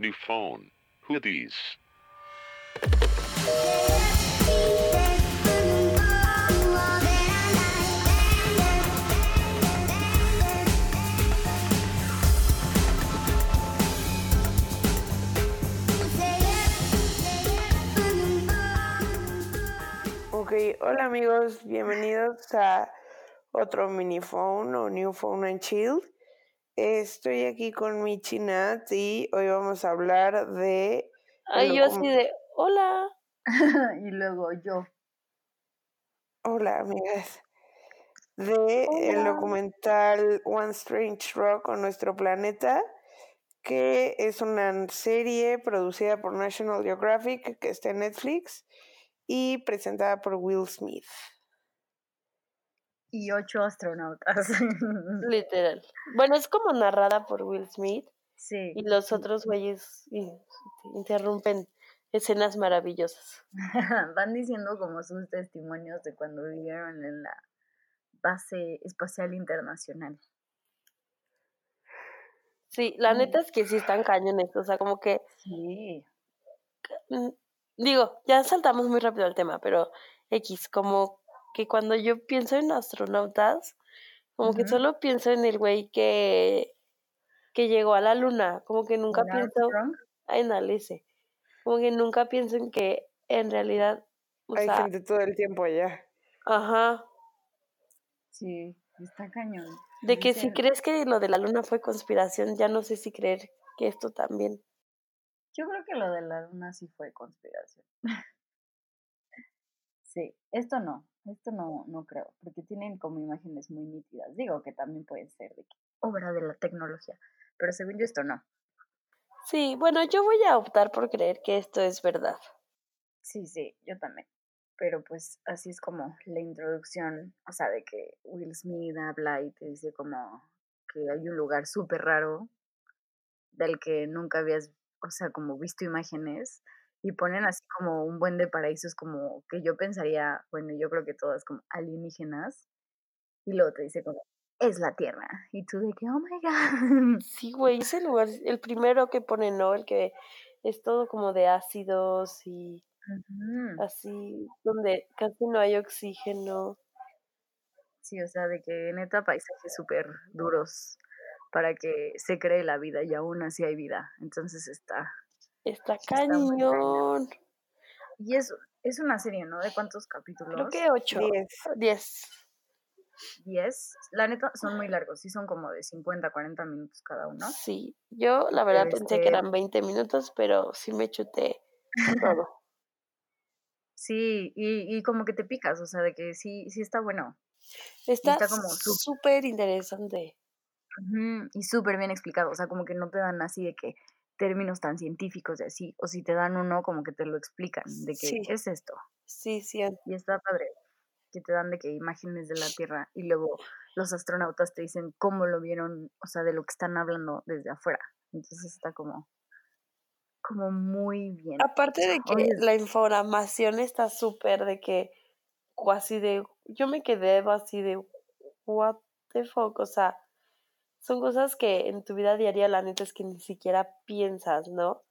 New phone. Who these? Ok, hola amigos, bienvenidos a otro mini phone o new phone and chill. Estoy aquí con mi Nat y hoy vamos a hablar de... Ay, yo así de, hola. y luego yo. Hola amigas. De el documental One Strange Rock on nuestro planeta, que es una serie producida por National Geographic que está en Netflix y presentada por Will Smith. Y ocho astronautas. Literal. Bueno, es como narrada por Will Smith sí. y los otros güeyes in- interrumpen escenas maravillosas. Van diciendo como sus testimonios de cuando vivieron en la base espacial internacional. Sí, la Mm. neta es que sí están cañones, o sea, como que, Sí. mm, digo, ya saltamos muy rápido al tema, pero X, como que cuando yo pienso en astronautas, como que solo pienso en el güey que, que llegó a la luna, como que nunca Neil pienso Armstrong. en Alice, como que nunca pienso en que en realidad, o Hay sea, gente todo el tiempo allá. ajá, Sí, está cañón. de que si crees que lo de la luna fue conspiración, ya no sé si creer que esto también. Yo creo que lo de la luna sí fue conspiración. sí, esto no, esto no, no creo, porque tienen como imágenes muy nítidas. Digo que también puede ser de que obra de la tecnología, pero según yo esto no. Sí, bueno, yo voy a optar por creer que esto es verdad. Sí, sí, yo también. Pero pues así es como la introducción, o sea, de que Will Smith habla y te dice como que hay un lugar súper raro del que nunca habías, o sea, como visto imágenes y ponen así como un buen de paraísos como que yo pensaría, bueno, yo creo que todas como alienígenas y luego te dice como, es la Tierra. Y tú de que, oh my God. Sí, güey, ese lugar, el primero que pone, ¿no? El que es todo como de ácidos y así, donde casi no hay oxígeno. Sí, o sea, de que neta paisajes súper duros para que se cree la vida y aún así hay vida. Entonces está. Está cañón. Y es, es una serie, ¿no? ¿De cuántos Creo capítulos? que ocho, Diez. diez. Diez. La neta son muy largos, sí son como de 50, 40 minutos cada uno. Sí, yo la verdad pensé que Este- eran 20 minutos, pero sí me chuté todo. Sí, y, y como que te picas, o sea, de que sí, sí está bueno. Está está como súper interesante. Ujú, Y súper bien explicado, o sea, como que no te dan así de que términos tan científicos de así, o si te dan uno, como que te lo explican, de que Sí. es esto. Sí, sí, Y está padre, que te dan de que imágenes de la Tierra y luego los astronautas te dicen cómo lo vieron, o sea, de lo que están hablando desde afuera. Entonces está como, como muy bien. Aparte de que Oye, la información está súper de que así de yo me quedé así de what the fuck, o sea, son cosas que en tu vida diaria la neta es que ni siquiera piensas, ¿no?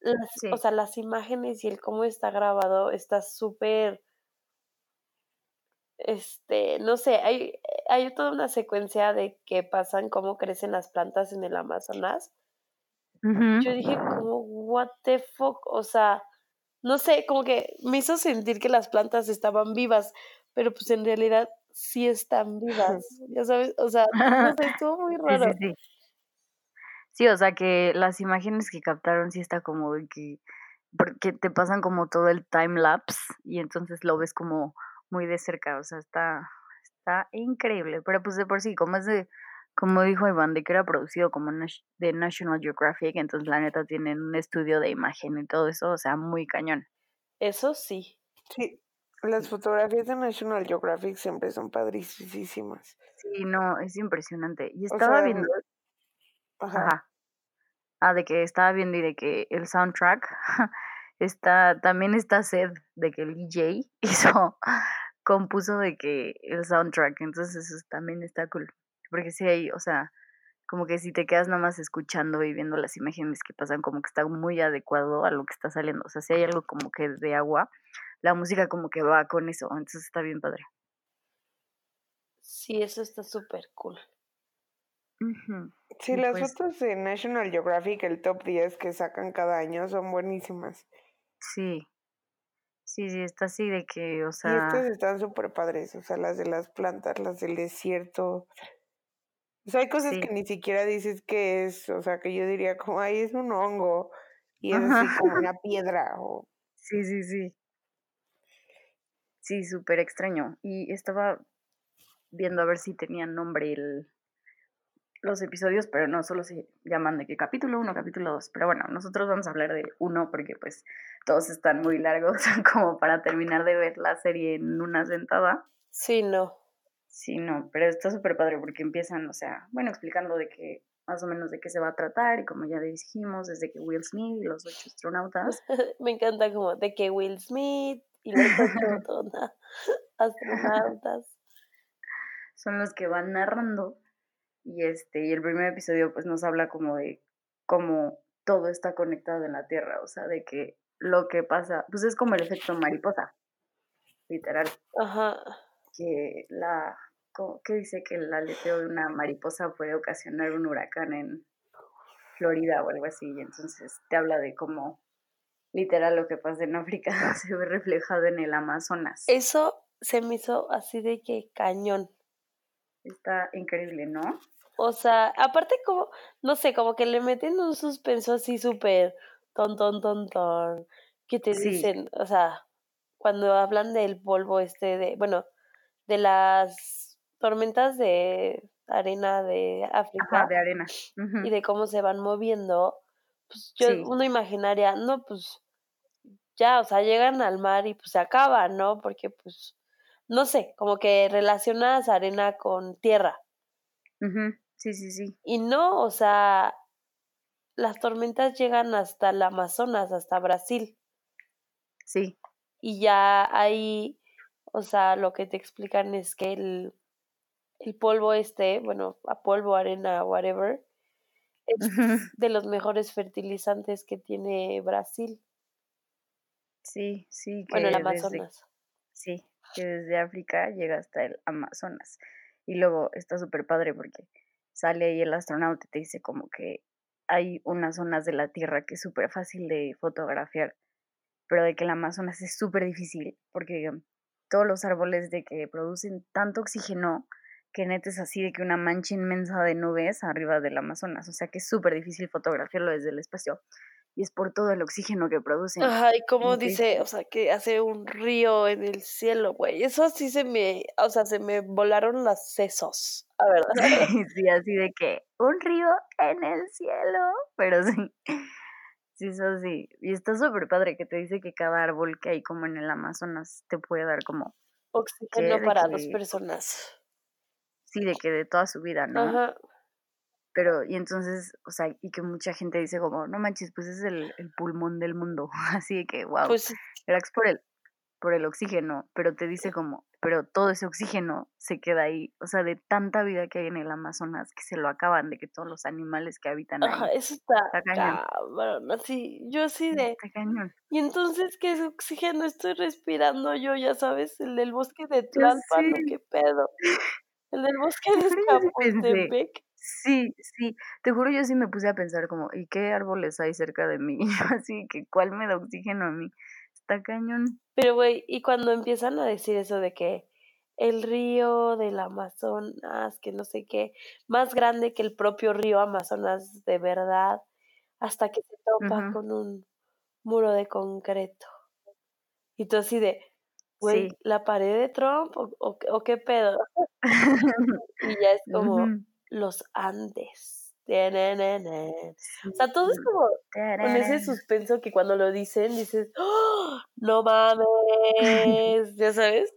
Las- Sí. O sea, las imágenes y el cómo está grabado está súper este, no sé, hay, hay toda una secuencia de que pasan cómo crecen las plantas en el Amazonas. Yo dije como, what the fuck, o sea, no sé, como que me hizo sentir que las plantas estaban vivas, pero pues en realidad sí están vivas, ya sabes, o sea, no sé, estuvo muy raro. sí, sí. Sí, o sea que las imágenes que captaron sí está como de que, porque te pasan como todo el time lapse y entonces lo ves como muy de cerca, o sea, está, está increíble, pero pues de por sí, como es de, como dijo Iván, de que era producido como Nash- de National Geographic, entonces la neta tienen un estudio de imagen y todo eso, o sea, muy cañón. Eso sí. Sí, las fotografías de National Geographic siempre son padricísimas. Sí, no, es impresionante. Y O estaba sea, viendo, Ajá. ajá, ah, de que estaba viendo y de que el soundtrack está, también está Sed, de que el DJ hizo, compuso de que el soundtrack, entonces eso también está cool, porque sí hay, o sea, como que si te quedas nada más escuchando y viendo las imágenes que pasan, como que está muy adecuado a lo que está saliendo. O sea, si hay algo como que de agua, la música como que va con eso, entonces está bien padre. Sí, eso está súper cool. Sí, Y las pues fotos de National Geographic, el top 10 que sacan cada año, son buenísimas. sí, sí, sí, está así de que, o Y estas sea, están súper padres, o sea, las de las plantas, las del desierto. O sea, hay cosas que ni siquiera dices que es, o sea, que yo diría como, ay, es un hongo, y es Ajá. así como una piedra, o... Sí, sí, sí. Sí, súper extraño. Y estaba viendo a ver si tenían nombre el, los episodios, pero no, solo se llaman de que capítulo 1, capítulo 2. Pero bueno, nosotros vamos a hablar de uno porque pues todos están muy largos como para terminar de ver la serie en una sentada. Sí, no. Sí, no, pero está súper padre porque empiezan, o sea, bueno, explicando de qué, más o menos de qué se va a tratar y como ya dijimos, desde que Will Smith y los ocho astronautas. Me encanta como de que Will Smith y los ¿no? astronautas. son los que van narrando y este y el primer episodio pues nos habla como de cómo todo está conectado en la Tierra, o sea, de que lo que pasa, pues es como el efecto mariposa, literal, Ajá. que la que dice que el aleteo de una mariposa puede ocasionar un huracán en Florida o algo así, y entonces te habla de cómo literal lo que pasa en África se ve reflejado en el Amazonas. Eso se me hizo así de que cañón. Está increíble, ¿no? O sea, aparte como, no sé, como que le meten un suspenso así súper ton, ton, ton, ton, que te Sí. dicen, o sea, cuando hablan del polvo este de, bueno, de las tormentas de arena de África Ajá, de arena. Y de cómo se van moviendo, pues yo, Sí. uno imaginaría, no, pues ya, o sea, llegan al mar y pues se acaban, ¿no? Porque pues, no sé, como que relacionas arena con tierra. Sí, sí, sí. Y no, o sea, las tormentas llegan hasta el Amazonas, hasta Brasil. Sí, Y ya ahí, o sea, lo que te explican es que el, el polvo este, bueno, a polvo, arena, whatever, es de los mejores fertilizantes que tiene Brasil. sí, sí, que Bueno, el desde, Amazonas. sí, que desde África llega hasta el Amazonas. Y luego está súper padre porque sale ahí el astronauta y te dice como que hay unas zonas de la Tierra que es súper fácil de fotografiar, pero de que el Amazonas es súper difícil porque todos los árboles de que producen tanto oxígeno que neta es así de que una mancha inmensa de nubes arriba del Amazonas, o sea que es súper difícil fotografiarlo desde el espacio y es por todo el oxígeno que producen. Ajá, y como dice, o sea, que hace un río en el cielo, güey. Eso sí se me, o sea, se me volaron las sesos, la verdad. sí, así de que un río en el cielo, pero sí, sí, eso sí, y está súper padre que te dice que cada árbol que hay como en el Amazonas te puede dar como, Oxígeno para dos personas. Sí, de que de toda su vida, ¿no? Ajá. Pero, y entonces, o sea, y que mucha gente dice como, no manches, pues es el, el pulmón del mundo, así de que, wow, Pues es por el, por el oxígeno, pero te dice como, pero todo ese oxígeno se queda ahí, o sea, de tanta vida que hay en el Amazonas que se lo acaban, de que todos los animales que habitan Ajá, ahí, eso está está cañón, cabrón, así, yo así de, está cañón. y entonces, ¿qué oxígeno estoy respirando yo? Ya sabes, el del bosque de Tlalpan, ¿o sí, qué pedo? El del bosque de yo sí sí, te juro yo sí me puse a pensar como, ¿y qué árboles hay cerca de mí? Así que, ¿cuál me da oxígeno a mí? Está cañón. Pero, güey, y cuando empiezan a decir eso de que el río del Amazonas, que no sé qué, más grande que el propio río Amazonas de verdad, hasta que se topa con un muro de concreto. Y tú así de, güey, Sí. ¿la pared de Trump o, o, o qué pedo? Y ya es como Ujú, los Andes. O sea, todo es como con ese suspenso que cuando lo dicen dices, ¡Oh! no mames, ya sabes.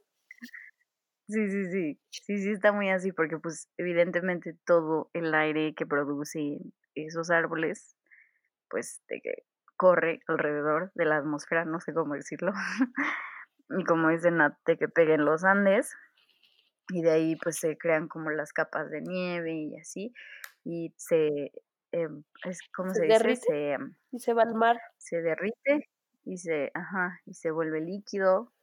Sí, sí, sí. Sí, sí, está muy así porque pues evidentemente todo el aire que producen esos árboles, pues de que corre alrededor de la atmósfera, no sé cómo decirlo. Y como dicen, de que peguen los Andes y de ahí pues se crean como las capas de nieve y así. y se, em, es, ¿cómo ¿Se se, dice? derrite? Se, em, Y se va al mar. se derrite y se, ajá, y se vuelve líquido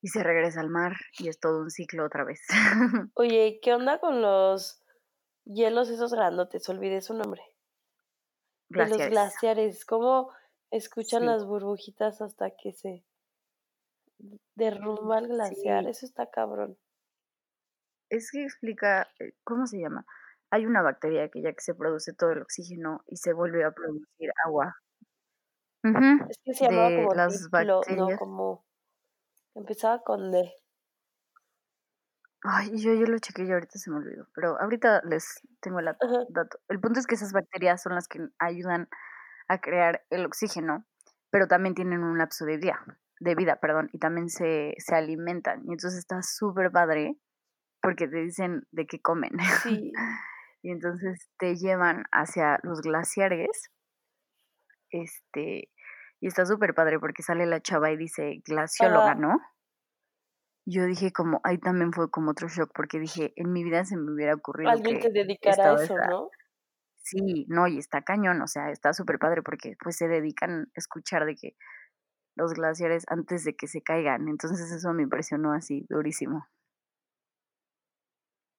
y se regresa al mar y es todo un ciclo otra vez. Oye, ¿qué onda con los hielos esos grandotes? Olvidé su nombre. De los Glaciares. glaciares. ¿Cómo escuchan Sí. las burbujitas hasta que se derrumba el glaciar? Sí. Eso está cabrón. Es que explica, eh, ¿cómo se llama? Hay una bacteria que ya que se produce todo el oxígeno y se vuelve a producir agua. Ujú, Es que se llamaba De como las diplo, no como. Empezaba con D. Ay, yo, yo lo chequé y ahorita se me olvidó, pero ahorita les tengo el dato. El punto es que esas bacterias son las que ayudan a crear el oxígeno, pero también tienen un lapso de vida, de vida, perdón, y también se, se alimentan. Y entonces está súper padre porque te dicen de qué comen. Sí. y entonces te llevan hacia los glaciares. Este, y está súper padre porque sale la chava y dice glacióloga, Ajá. ¿no? Yo dije como, ahí también fue como otro shock porque dije, en mi vida se me hubiera ocurrido Alguien que te dedicara a eso, ¿no? Sí, no, y está cañón, o sea, está súper padre porque pues se dedican a escuchar de que los glaciares antes de que se caigan, entonces eso me impresionó así, durísimo.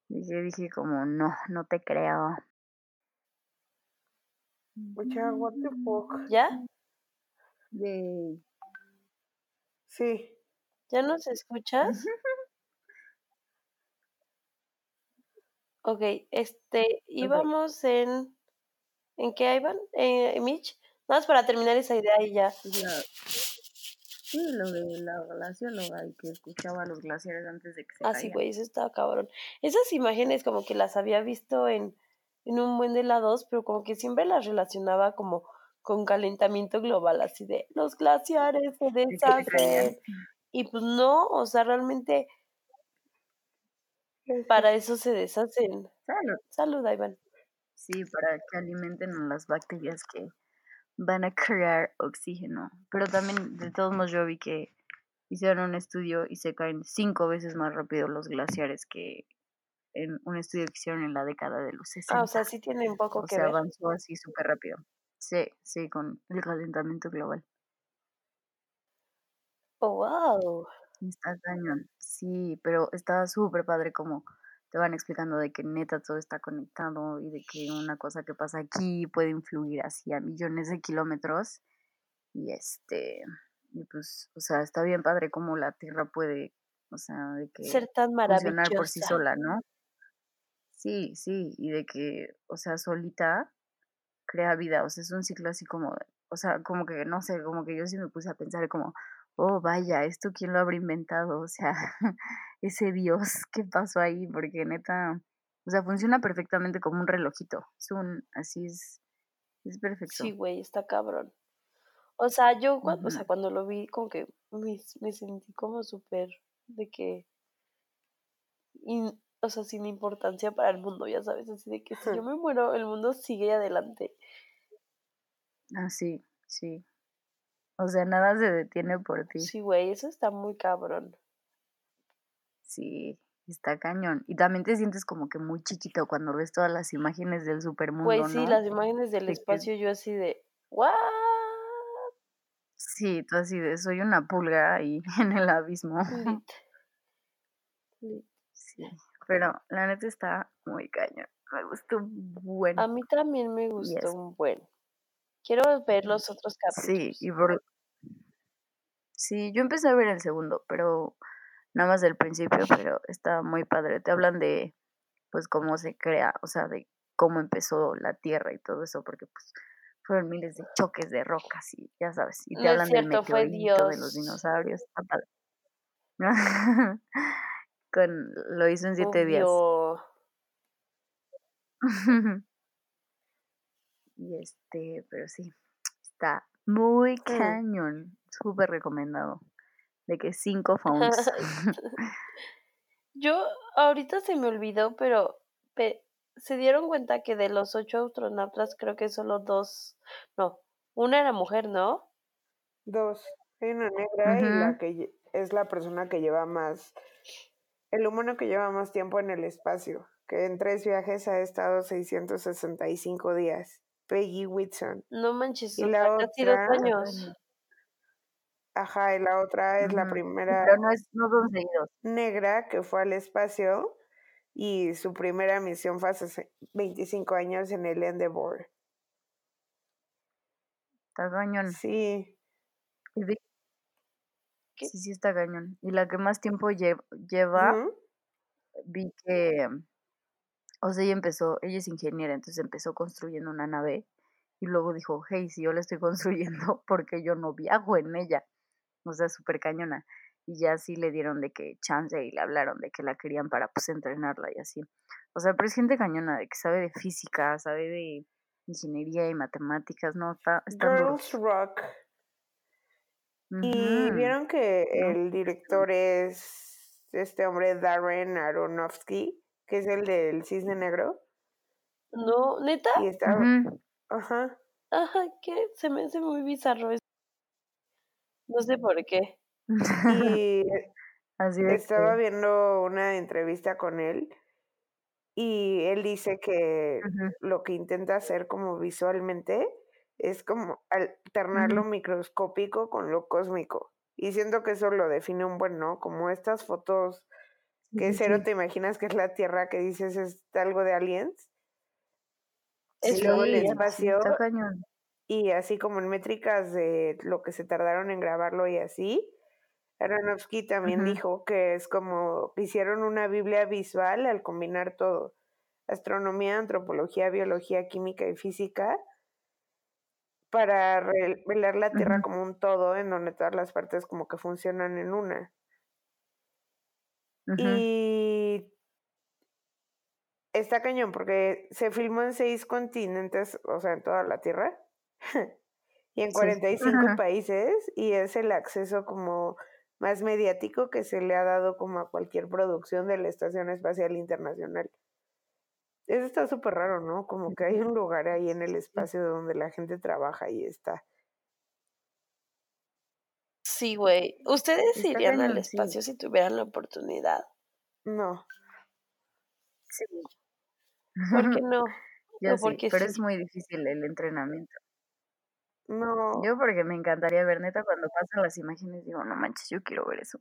Dije, dije como, no, no te creo. What the fuck. ¿Ya? Yay. Sí. ¿Ya nos escuchas? Ok, este, íbamos en... ¿En qué iban, eh, Mitch? Nada más para terminar esa idea y ya. La- Sí, lo de la glacióloga y que escuchaba los glaciares antes de que se Ah, sí, güey, eso estaba cabrón. Esas imágenes como que las había visto en, en un buen de lados, pero como que siempre las relacionaba como con calentamiento global, así de los glaciares se deshacen. Y pues no, o sea, realmente para eso se deshacen. Salud. Salud, Iván. Sí, para que alimenten a las bacterias que van a crear oxígeno. Pero también, de todos modos, yo vi que hicieron un estudio y se caen cinco veces más rápido los glaciares que en un estudio que hicieron en la década de los 60. Ah, o sea, sí tiene un poco O que sea, ver. avanzó así súper rápido. Sí, sí, con el calentamiento global. Oh, wow. Está cañón. Sí, pero está súper padre como te van explicando de que neta todo está conectado y de que una cosa que pasa aquí puede influir así a millones de kilómetros. Y este, y pues, o sea, está bien padre como la Tierra puede, o sea, de que Ser tan funcionar por sí sola, ¿no? Sí, sí, y de que, o sea, solita crea vida, o sea, es un ciclo así como, o sea, como que, no sé, como que yo sí me puse a pensar como, oh, vaya, ¿esto quién lo habrá inventado? O sea, ese Dios, ¿qué pasó ahí? Porque neta, o sea, funciona perfectamente como un relojito, es un, así es, es perfecto. Sí, güey, está cabrón. O sea, yo cuando, o sea, cuando lo vi, como que me, me sentí como súper de que, in- o sea, sin importancia para el mundo, ya sabes, así de que si yo me muero, el mundo sigue adelante. Ah, sí, sí. O sea, nada se detiene por ti. Sí, güey, eso está muy cabrón. Sí, está cañón. Y también te sientes como que muy chiquito cuando ves todas las imágenes del supermundo, Güey, sí, ¿no? las imágenes del De que- espacio, yo así de, ¿what? Sí, tú así de, soy una pulga ahí en el abismo. Sí, pero la neta está muy cañón. Me gustó bueno. A mí también me gustó Yes. un buen. Quiero ver los otros Sí, capítulos. y por... Sí, yo empecé a ver el segundo, pero nada más del principio, pero está muy padre. Te hablan de, pues, cómo se crea, o sea, de cómo empezó la Tierra y todo eso, porque, pues, fueron miles de choques de rocas y ya sabes. Y te No es hablan del fue de los dinosaurios. Está padre. Con, lo hizo en siete días. Y este, pero sí, está muy Mm. cañón. Súper recomendado. De que cinco phones. Yo ahorita se me olvidó, pero pe- se dieron cuenta que de los ocho astronautas creo que solo dos, no, una era mujer, ¿no? Dos. Hay una negra y la que es la persona que lleva más, el humano que lleva más tiempo en el espacio, que en tres viajes ha estado 665 días. Peggy Whitson. No manches, Y la casi dos otra- años. Ajá, y la otra es la primera Pero no, es, no son seguidos. negra que fue al espacio y su primera misión fue hace se- 25 años en el Endeavour. Está cañón. Sí. Sí, sí, está cañón. Y la que más tiempo lle- lleva, vi que, o sea, ella empezó, ella es ingeniera, entonces empezó construyendo una nave y luego dijo, hey, si yo la estoy construyendo, porque yo no viajo en ella? O sea, súper cañona. Y ya sí le dieron de que chance y le hablaron de que la querían para pues entrenarla y así. O sea, pero es gente cañona, de que sabe de física, sabe de ingeniería y matemáticas, no, está, duros. Girls Rock. Y vieron que el director es este hombre Darren Aronofsky, que es el del Cisne Negro. No, neta. Y está, ajá, Ajá, que se me hace muy bizarro eso. No sé por qué. y Así de estaba que, viendo una entrevista con él y él dice que lo que intenta hacer como visualmente es como alternar lo microscópico con lo cósmico. Y siento que eso lo define un buen, ¿no? Como estas fotos que cero sí. te imaginas que es la Tierra, que dices es algo de aliens. Y Es luego el espacio, cañón. y así como en métricas de lo que se tardaron en grabarlo y así. Aronofsky también dijo que es como que hicieron una Biblia visual al combinar todo, astronomía, antropología, biología, química y física, para revelar la Tierra como un todo en donde todas las partes como que funcionan en una. Y está cañón porque se filmó en seis continentes, o sea, en toda la Tierra, y en Sí. 45 países, y es el acceso como más mediático que se le ha dado como a cualquier producción de la Estación Espacial Internacional. Eso está súper raro, ¿no? Como que hay un lugar ahí en el espacio donde la gente trabaja y está. Sí, güey. ¿Ustedes Está irían al sí. espacio si tuvieran la oportunidad? No, Sí. ¿Por qué no? Yo ¿O sí, porque pero es muy difícil el entrenamiento. no. Yo porque me encantaría ver, neta, cuando pasan las imágenes, digo, no manches, yo quiero ver eso.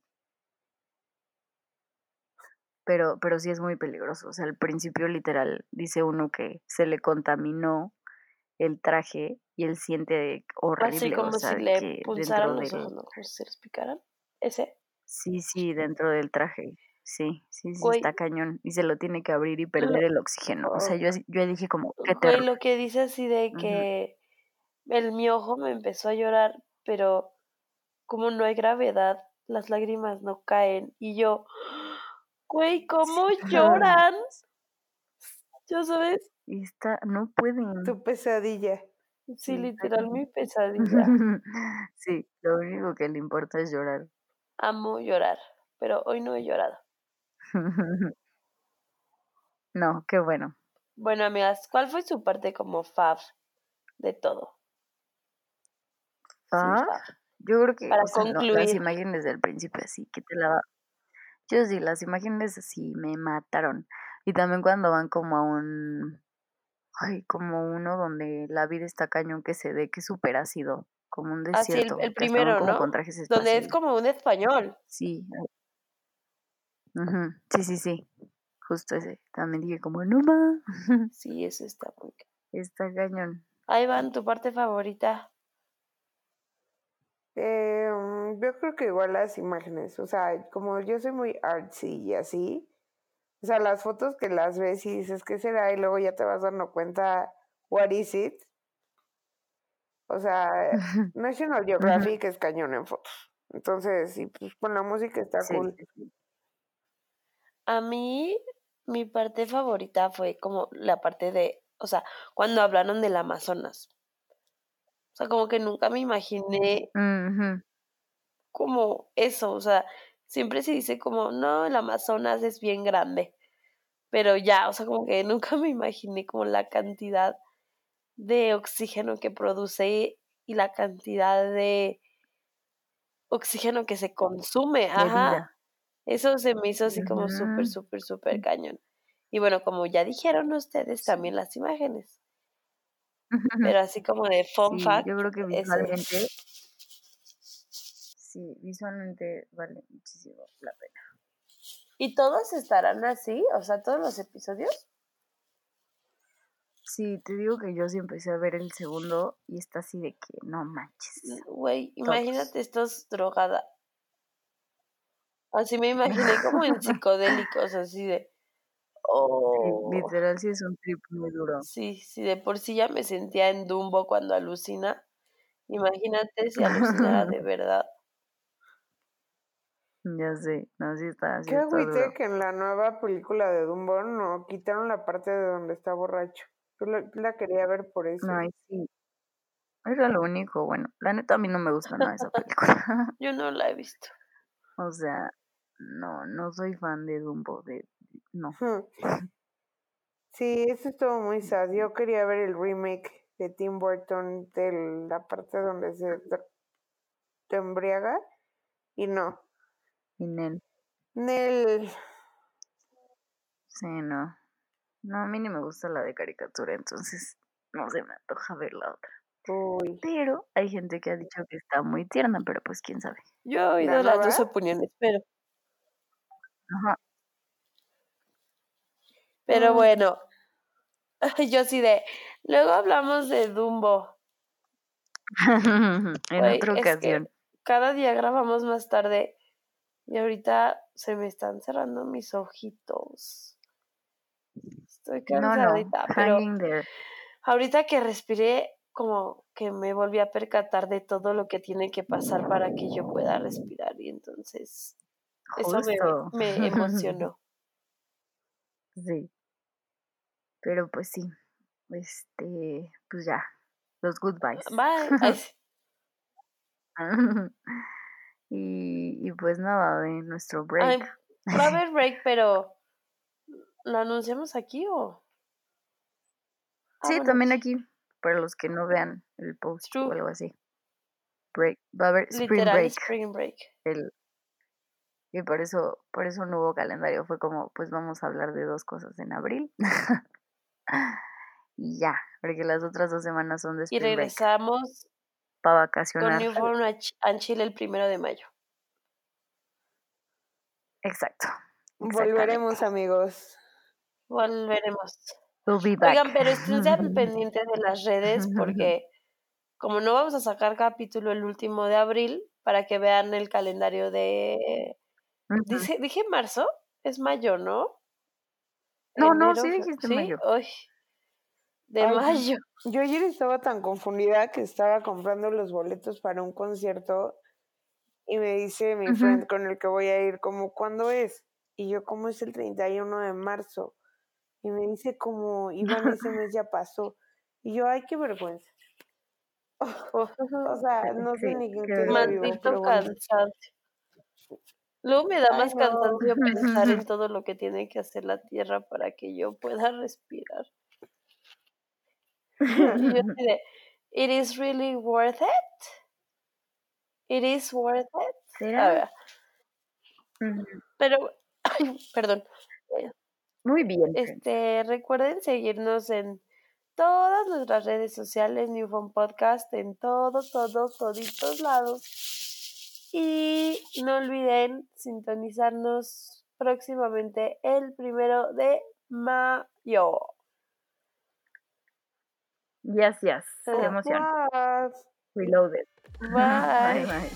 Pero, pero sí es muy peligroso. O sea, al principio literal dice uno que se le contaminó el traje y él siente Así horrible, o como sea, si le pulsaran los ojos, ¿no? Se les picaran. Ese. sí, sí, dentro del traje, sí, sí, sí, Güey, está cañón y se lo tiene que abrir y perder el oxígeno. O sea, Oh, yo, así- yo dije como, qué güey, lo que dice así de que el mi ojo me empezó a llorar, pero como no hay gravedad, las lágrimas no caen. Y yo, güey, ¿cómo lloran? ¿Ya sabes? Y está, no pueden. tu pesadilla. Sí, literal, mi pesadilla. Sí, lo único que le importa es llorar. Amo llorar, pero hoy no he llorado. No, qué bueno. Bueno, amigas, ¿cuál fue su parte como fab de todo? Ah, yo creo que, Para o sea, no, las concluir. imágenes del principio así, que te la... Yo sí, las imágenes así me mataron. Y también cuando van como a un... Ay, como uno donde la vida está cañón que se ve que es súper ácido, como un Así el, desierto, el hasta van primero, ¿no? con trajes Donde es como un español. Sí, ujú, sí, sí, sí, justo ese. También dije como, no ma, Sí, eso está muy... está cañón. Ahí van, tu parte favorita. Eh, yo creo que igual las imágenes, o sea, como yo soy muy artsy y así, o sea, las fotos que las ves y dices, ¿qué será? Y luego ya te vas dando cuenta, what is it? O sea, National Geographic es cañón en fotos. Entonces, y pues con la música está Sí, cool. A mí, mi parte favorita fue como la parte de, o sea, cuando hablaron del Amazonas. O sea, como que nunca me imaginé como eso, o sea, siempre se dice como, no, el Amazonas es bien grande, pero ya, o sea, como que nunca me imaginé como la cantidad de oxígeno que produce y la cantidad de oxígeno que se consume, ajá. Eso se me hizo así como súper, súper, súper cañón. Y bueno, como ya dijeron ustedes, también las imágenes. Pero así como de fun Sí, fact, yo creo que visualmente, sí, visualmente vale muchísimo la pena. ¿Y todos estarán así? O sea, todos los episodios. Sí, te digo que yo sí empecé a ver el segundo y está así de que no manches. Güey, Todos. imagínate estos drogada. Así me imaginé como en psicodélicos, así de. Sí, Oh. literal sí es un trip muy duro. Sí, sí, de por sí ya me sentía en Dumbo cuando alucina. Imagínate si alucinara de verdad. Ya sé, no, sí está, sí Qué agüite que en la nueva película de Dumbo no quitaron la parte de donde está borracho. Yo la, la quería ver por eso. Ay, sí. Era lo único, bueno, la neta a mí no me gusta nada esa película. Yo no la he visto. o sea, no, no soy fan de Dumbo, de, no. Sí, eso estuvo muy sad. Yo quería ver el remake de Tim Burton de la parte donde se te embriaga y no. Y Nel, Nel, sí, no. No, a mí ni me gusta la de caricatura, entonces no se me antoja ver la otra. uy, Pero hay gente que ha dicho que está muy tierna, pero pues quién sabe. Yo he oído ¿La las dos opiniones, pero, Ajá. pero Mm. bueno. Yo sí de. Luego hablamos de Dumbo. en otra ocasión. cada día grabamos más tarde y ahorita se me están cerrando mis ojitos. Estoy No, no, cansadita, pero ahorita que respiré, como que me volví a percatar de todo lo que tiene que pasar para que yo pueda respirar y entonces eso me emocionó. sí. Pero pues sí. Este, pues ya. Los goodbyes. Bye. Y, y pues nada, de nuestro Ay, break. va a haber break, pero ¿lo anunciamos aquí o? Ah, sí, también aquí, para los que no vean el post o algo así. Break. Va a haber Spring literal Break. spring break. el- y por eso, por eso no hubo calendario. Fue como, pues vamos a hablar de dos cosas en abril. y ya, porque las otras dos semanas son de Y Spring Break. regresamos Para con vacacionar. Newborn a Ch- a Chile el primero de mayo. Exacto. volveremos amigos. Volveremos. We'll be back. Oigan, pero esténse al pendiente de las redes porque como no vamos a sacar capítulo el último de abril, para que vean el calendario de... Dice, dije marzo, es mayo, ¿no? No, no, sí dijiste mayo. Ay, de Ay, mayo. Yo ayer estaba tan confundida que estaba comprando los boletos para un concierto y me dice mi friend con el que voy a ir como, ¿cuándo es? Y yo, como es el 31 de marzo? Y me dice como, Iván, ese mes ya pasó. Y yo, ay, qué vergüenza. O sea, no sé ni qué qué día vivo, Maldito bueno. cansancio. Luego me da Ay, más no. cansancio pensar en todo lo que tiene que hacer la tierra para que yo pueda respirar. Y yo ¿It is really worth it? ¿It is worth it? Pero, ay, perdón. Muy bien. friends. Este, recuerden seguirnos en todas nuestras redes sociales, New Phone Podcast, en todos, todos, toditos lados. Y no olviden sintonizarnos próximamente el primero de mayo. Yes, yes. Ajá. emoción. Guau. Reloaded. Bye. bye.